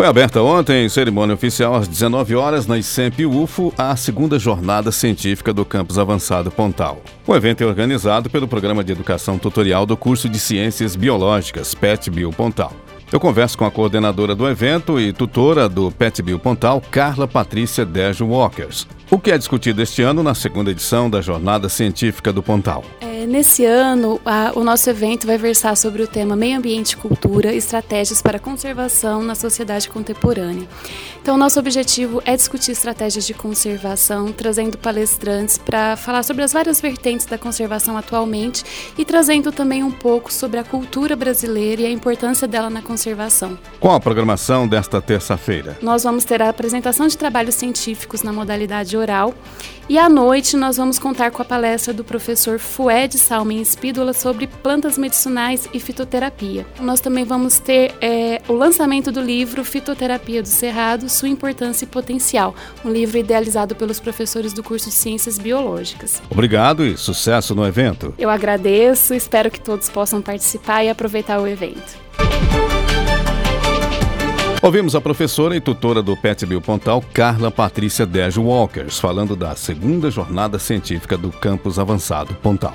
Foi aberta ontem, em cerimônia oficial, às 19 horas, na ICEMP UFO, a segunda jornada científica do Campus Avançado Pontal. O evento é organizado pelo Programa de Educação Tutorial do curso de Ciências Biológicas, PET Bio Pontal. Eu converso com a coordenadora do evento e tutora do PET Bio Pontal, Carla Patrícia Dejo Walkers. O que é discutido este ano na segunda edição da Jornada Científica do Pontal? É nesse ano, a, o nosso evento vai versar sobre o tema Meio Ambiente e Cultura, estratégias para a conservação na sociedade contemporânea. Então, nosso objetivo é discutir estratégias de conservação, trazendo palestrantes para falar sobre as várias vertentes da conservação atualmente e trazendo também um pouco sobre a cultura brasileira e a importância dela na conservação. Qual a programação desta terça-feira? Nós vamos ter a apresentação de trabalhos científicos na modalidade oral e à noite nós vamos contar com a palestra do professor Fued Salmen Espídola sobre plantas medicinais e fitoterapia. Nós também vamos ter é, o lançamento do livro Fitoterapia do Cerrado, Sua Importância e Potencial, um livro idealizado pelos professores do curso de Ciências Biológicas. Obrigado e sucesso no evento. Eu agradeço, espero que todos possam participar e aproveitar o evento. Ouvimos a professora e tutora do PET Pontal, Carla Patrícia Dejo Walkers, falando da segunda jornada científica do Campus Avançado Pontal.